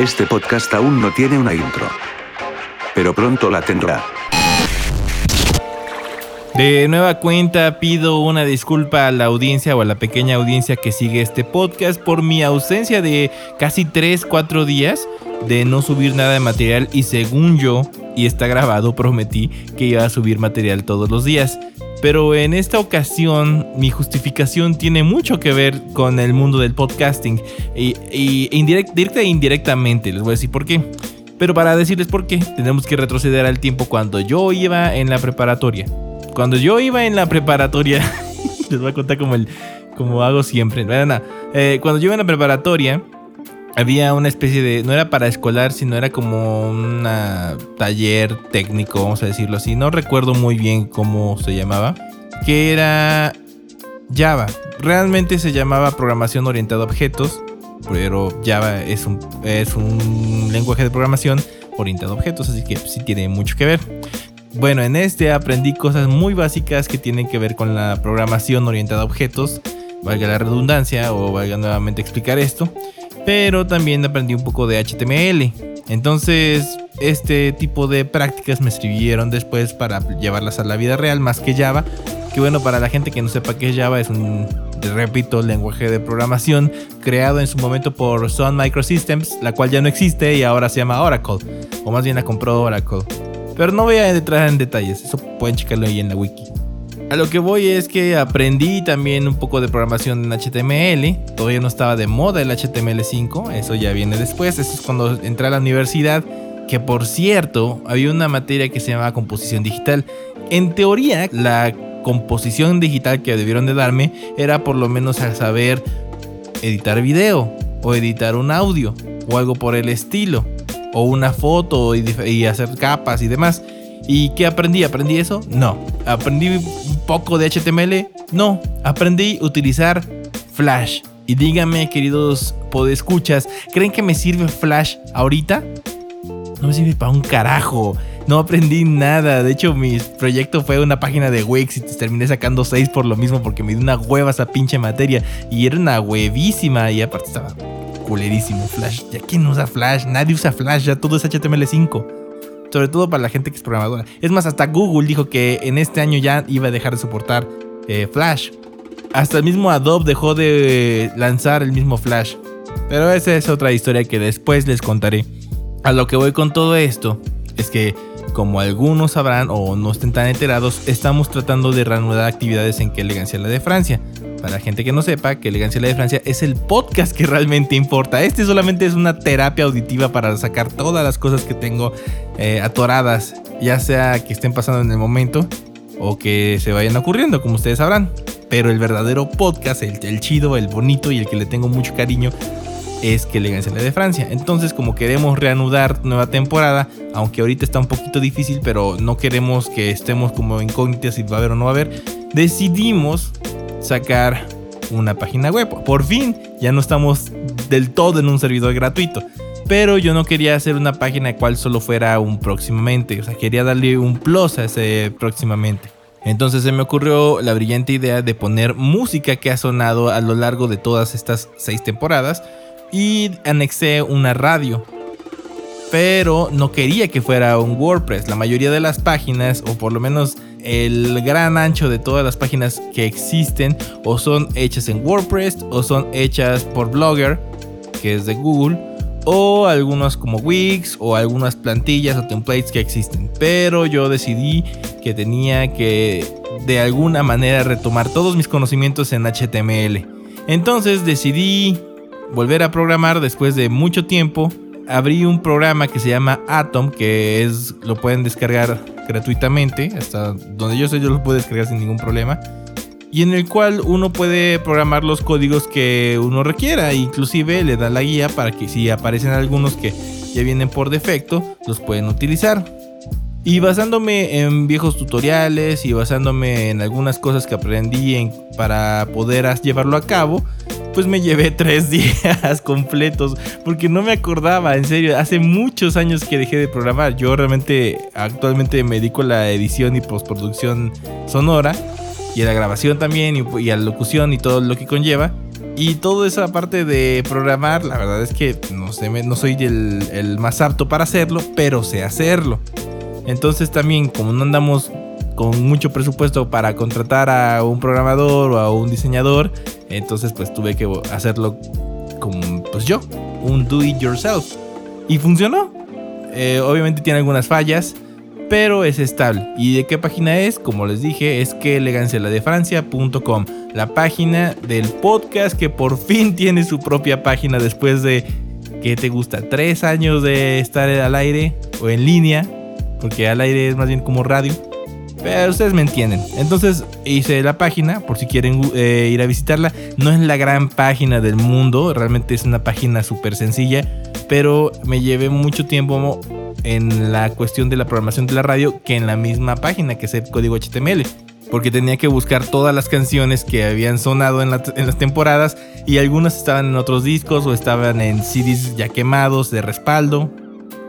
Este podcast aún no tiene una intro. Pero pronto la tendrá. De nueva cuenta pido una disculpa a la audiencia o a la pequeña audiencia que sigue este podcast por mi ausencia de casi 3-4 días de no subir nada de material y según yo, y está grabado, prometí que iba a subir material todos los días. Pero en esta ocasión mi justificación tiene mucho que ver con el mundo del podcasting y, directa e indirectamente, les voy a decir por qué. Pero para decirles por qué, tenemos que retroceder al tiempo cuando yo iba en la preparatoria. Cuando yo iba en la preparatoria, les voy a contar como, el, como hago siempre. Eh, cuando yo iba en la preparatoria, había una especie de, no era para escolar, sino era como un taller técnico, vamos a decirlo así. No recuerdo muy bien cómo se llamaba, que era Java. Realmente se llamaba programación orientada a objetos, pero Java es un, es un lenguaje de programación orientado a objetos, así que sí tiene mucho que ver. Bueno, en este aprendí cosas muy básicas que tienen que ver con la programación orientada a objetos, valga la redundancia o valga nuevamente explicar esto pero también aprendí un poco de HTML. Entonces, este tipo de prácticas me sirvieron después para llevarlas a la vida real más que Java. Que bueno, para la gente que no sepa qué es Java, es un, repito, lenguaje de programación creado en su momento por Sun Microsystems, la cual ya no existe y ahora se llama Oracle. O más bien la compró Oracle. Pero no voy a entrar en detalles, eso pueden checarlo ahí en la wiki. A lo que voy es que aprendí también un poco de programación en HTML. Todavía no estaba de moda el HTML5, eso ya viene después. Eso es cuando entré a la universidad. Que por cierto, había una materia que se llamaba composición digital. En teoría, la composición digital que debieron de darme era por lo menos a saber editar video o editar un audio o algo por el estilo o una foto y, hacer capas y demás. ¿Y qué aprendí? ¿Aprendí eso? No. ¿Aprendí poco de HTML? No. Aprendí a utilizar Flash. Y díganme, queridos podescuchas, ¿creen que me sirve Flash ahorita? No me sirve para un carajo. No aprendí nada. De hecho, mi proyecto fue una página de Wix y terminé sacando 6 por lo mismo porque me dio una hueva esa pinche materia. Y era una huevísima. Y aparte estaba culerísimo Flash. ¿Ya quién usa Flash? Nadie usa Flash. Ya todo es HTML5 sobre todo para la gente que es programadora. Es más, hasta Google dijo que en este año ya iba a dejar de soportar eh, Flash. Hasta el mismo Adobe dejó de lanzar el mismo Flash. Pero esa es otra historia que después les contaré. A lo que voy con todo esto es que, como algunos sabrán o no estén tan enterados, estamos tratando de reanudar actividades en Que Elegancia la de Francia. Para la gente que no sepa, que Elegancia la de Francia es el podcast que realmente importa. Este solamente es una terapia auditiva para sacar todas las cosas que tengo eh, atoradas, ya sea que estén pasando en el momento o que se vayan ocurriendo, como ustedes sabrán. Pero el verdadero podcast, el, chido, el bonito y el que le tengo mucho cariño, es que Elegancia la de Francia. Entonces, como queremos reanudar nueva temporada, aunque ahorita está un poquito difícil, pero no queremos que estemos como incógnitas si va a haber o no va a haber, decidimos sacar una página web. Por fin, ya no estamos del todo en un servidor gratuito. Pero yo no quería hacer una página cual solo fuera un próximamente. O sea, quería darle un plus a ese próximamente. Entonces se me ocurrió la brillante idea de poner música que ha sonado a lo largo de todas estas seis temporadas y anexé una radio. Pero no quería que fuera un WordPress. La mayoría de las páginas, o por lo menos el gran ancho de todas las páginas que existen o son hechas en WordPress o son hechas por Blogger, que es de Google, o algunas como Wix o algunas plantillas o templates que existen. Pero yo decidí que tenía que de alguna manera retomar todos mis conocimientos en HTML. Entonces decidí volver a programar después de mucho tiempo. Abrí un programa que se llama Atom, que es lo pueden descargar gratuitamente, hasta donde yo sé yo lo puedo descargar sin ningún problema, y en el cual uno puede programar los códigos que uno requiera, inclusive le da la guía para que si aparecen algunos que ya vienen por defecto, los pueden utilizar. Y basándome en viejos tutoriales y basándome en algunas cosas que aprendí para poder llevarlo a cabo, pues me llevé tres días completos porque no me acordaba, en serio, hace muchos años que dejé de programar. Yo realmente actualmente me dedico a la edición y postproducción sonora y a la grabación también y, a la locución y todo lo que conlleva. Y toda esa parte de programar, la verdad es que no, sé, no soy el, el más apto para hacerlo, pero sé hacerlo. Entonces también, como no andamos con mucho presupuesto para contratar a un programador o a un diseñador, entonces pues tuve que hacerlo como pues yo, un do it yourself. Y funcionó. Eh, obviamente tiene algunas fallas, pero es estable. ¿Y de qué página es? Como les dije, es que elegancialadefrancia.com, la página del podcast que por fin tiene su propia página después de, ¿qué te gusta? ¿Tres años de estar al aire o en línea? Porque al aire es más bien como radio. Pero ustedes me entienden. Entonces hice la página por si quieren eh, ir a visitarla. No es la gran página del mundo, realmente es una página súper sencilla. Pero me llevé mucho tiempo en la cuestión de la programación de la radio que en la misma página, que es el código HTML. Porque tenía que buscar todas las canciones que habían sonado en, en las temporadas y algunas estaban en otros discos o estaban en CDs ya quemados de respaldo.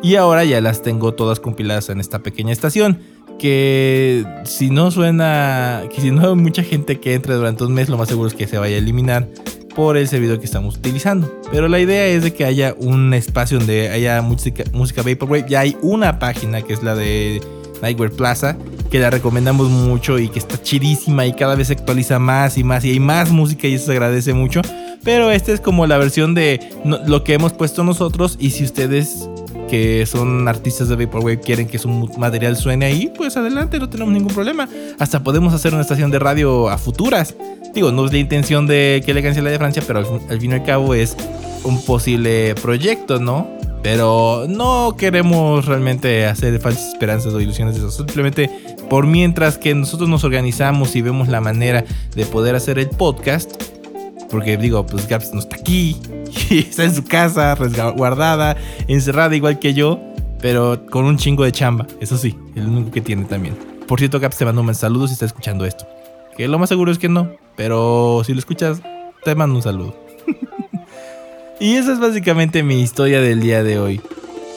Y ahora ya las tengo todas compiladas en esta pequeña estación que si no suena, que si no hay mucha gente que entre durante un mes, lo más seguro es que se vaya a eliminar por el servidor que estamos utilizando. Pero la idea es de que haya un espacio donde haya música, música Vaporwave. Ya hay una página que es la de Nightwear Plaza, que la recomendamos mucho y que está chidísima y cada vez se actualiza más y más y hay más música y eso se agradece mucho. Pero esta es como la versión de lo que hemos puesto nosotros y si ustedes que son artistas de Vaporwave quieren que su material suene ahí, pues adelante, no tenemos ningún problema. Hasta podemos hacer una estación de radio a futuras. Digo, no es la intención de que le cancele de Francia, pero al, fin y al cabo es un posible proyecto, ¿no? Pero no queremos realmente hacer falsas esperanzas o ilusiones de eso. Simplemente por mientras que nosotros nos organizamos y vemos la manera de poder hacer el podcast. Porque digo, pues Gaps no está aquí. está en su casa, resguardada, encerrada igual que yo, pero con un chingo de chamba. Eso sí, el único que tiene también. Por cierto, Gaps te mando un saludo si está escuchando esto. Que lo más seguro es que no, pero si lo escuchas, te mando un saludo. y esa es básicamente mi historia del día de hoy.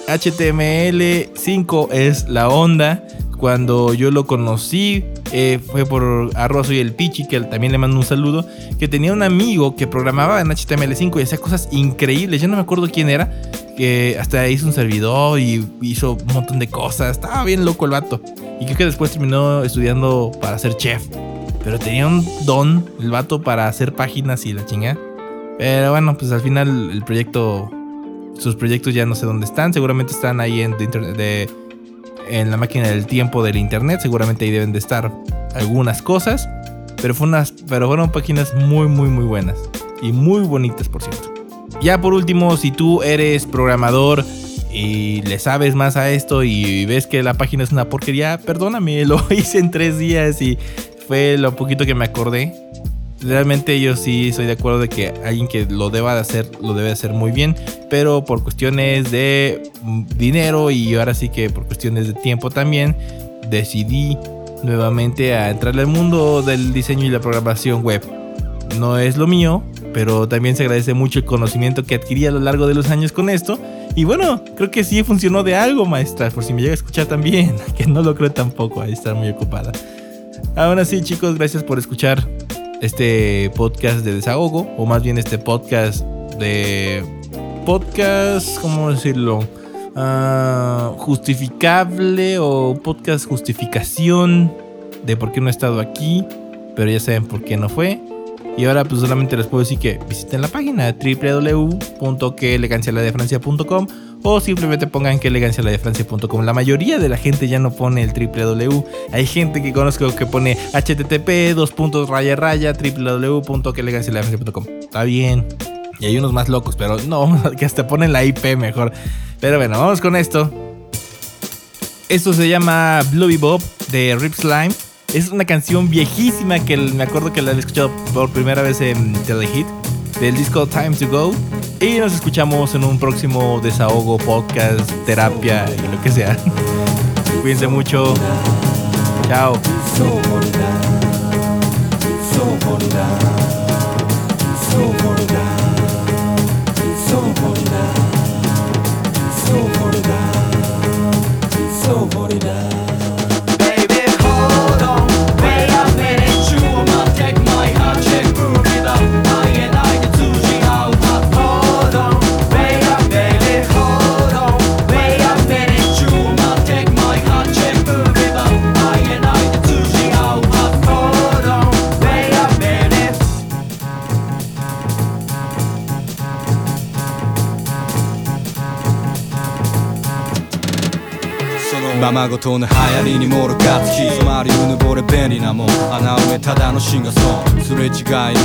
HTML5 es la onda. Cuando yo lo conocí, eh, fue por Arroz y el Pichi, que también le mando un saludo, que tenía un amigo que programaba en HTML5 y hacía cosas increíbles. Yo no me acuerdo quién era, que hasta hizo un servidor y hizo un montón de cosas. Estaba bien loco el vato. Y creo que después terminó estudiando para ser chef. Pero tenía un don el vato para hacer páginas y la chinga. Pero bueno, pues al final el proyecto, sus proyectos ya no sé dónde están. Seguramente están ahí en de en la máquina del tiempo del internet. Seguramente ahí deben de estar algunas cosas. Pero, fue unas, pero fueron páginas muy, muy, muy buenas. Y muy bonitas, por cierto. Ya por último, si tú eres programador y le sabes más a esto y ves que la página es una porquería, perdóname, lo hice en tres días y fue lo poquito que me acordé realmente yo sí estoy de acuerdo de que alguien que lo deba de hacer, lo debe hacer muy bien, pero por cuestiones de dinero y ahora sí que por cuestiones de tiempo también, decidí nuevamente a entrarle al mundo del diseño y la programación web. No es lo mío, pero también se agradece mucho el conocimiento que adquirí a lo largo de los años con esto. Y bueno, creo que sí funcionó de algo, maestra, por si me llega a escuchar también, que no lo creo tampoco, ahí está muy ocupada. Aún así, chicos, gracias por escuchar este podcast de desahogo, o más bien este podcast de podcast, ¿cómo decirlo? Ah, justificable o podcast justificación de por qué no he estado aquí, pero ya saben por qué no fue. Y ahora pues solamente les puedo decir que visiten la página www.quelegancialadefrancia.com o simplemente pongan que elegancialadefrancia.com. La mayoría de la gente ya no pone el www. Hay gente que conozco que pone http dos puntos raya raya. Está bien. Y hay unos más locos, pero no, que hasta ponen la IP mejor. Pero bueno, vamos con esto. Esto se llama Bluey Bob de Rip Slime. Es una canción viejísima que me acuerdo que la había escuchado por primera vez en Telehit del disco Time to Go. Y nos escuchamos en un próximo desahogo, podcast, terapia, lo que sea. Cuídense mucho. Chao. so hold it down. との流行りにもろかつき。染まりうぬぼれ便利なもん。穴埋めただのシンガソンすれ違い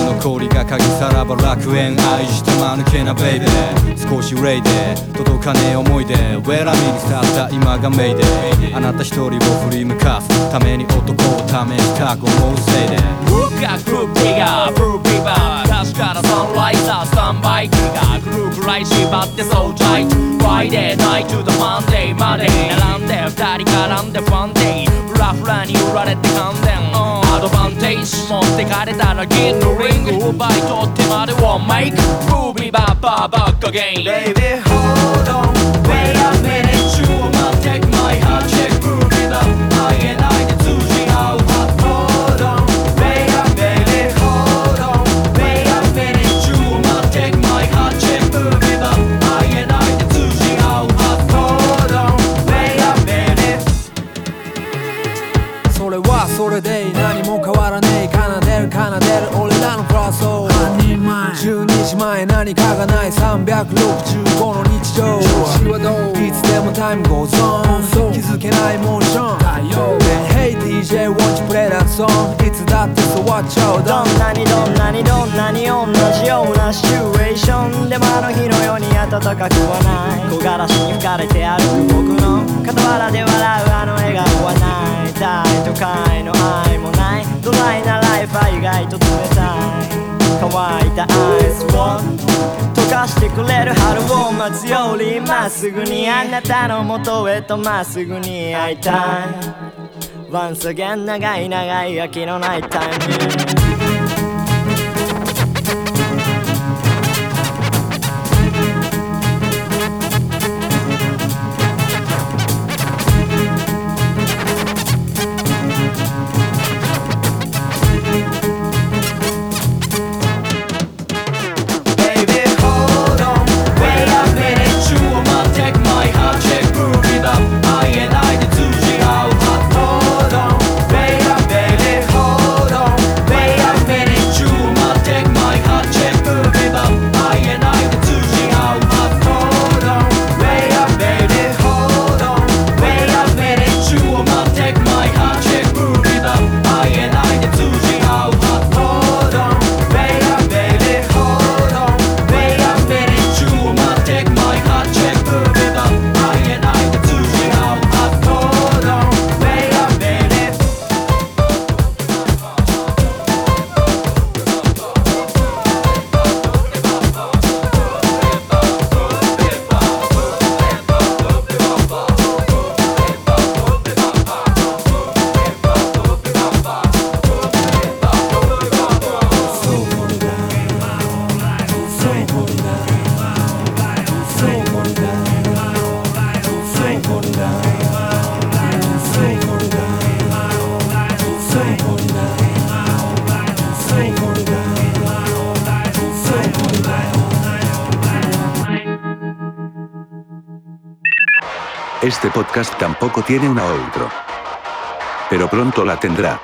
の残りが鍵さらば楽園愛して間抜けなベイベー少し憂いで。届かねえ思い出。ウェラミに去った今がメイデー。あなた一人を振り向かす。ために男を試した。ご思うせいで。僕がグループリガープルービバー確かなサンライザースタンバイキーがグループライ縛ってそうタイトフライデーナイトとマンデーまで並んで二人絡んでファンデイ。フラフラに売られて感電アドバンテージ持ってかれたら銀のリング奪い取ってまでをメイクムービーバッバーバックアゲイン Baby hold on 前何かがない365の日常いつでもタイム goes on 気づけないモーション Hey DJ won't you play that song いつだってそう終わっちゃうどんなにどんなにどんなに同じようなシチュエーションでもあの日のように暖かくはない木枯らしに吹かれて歩く僕の傍らで笑うあの笑顔はない大都会の愛もないドライなライフは意外と冷たい乾いたアイスを溶かしてくれる春を待つよりまっすぐにあなたの元へとまっすぐに会いたい。Once again 長い長い秋のないタイム Este podcast tampoco tiene una outro. Pero pronto la tendrá.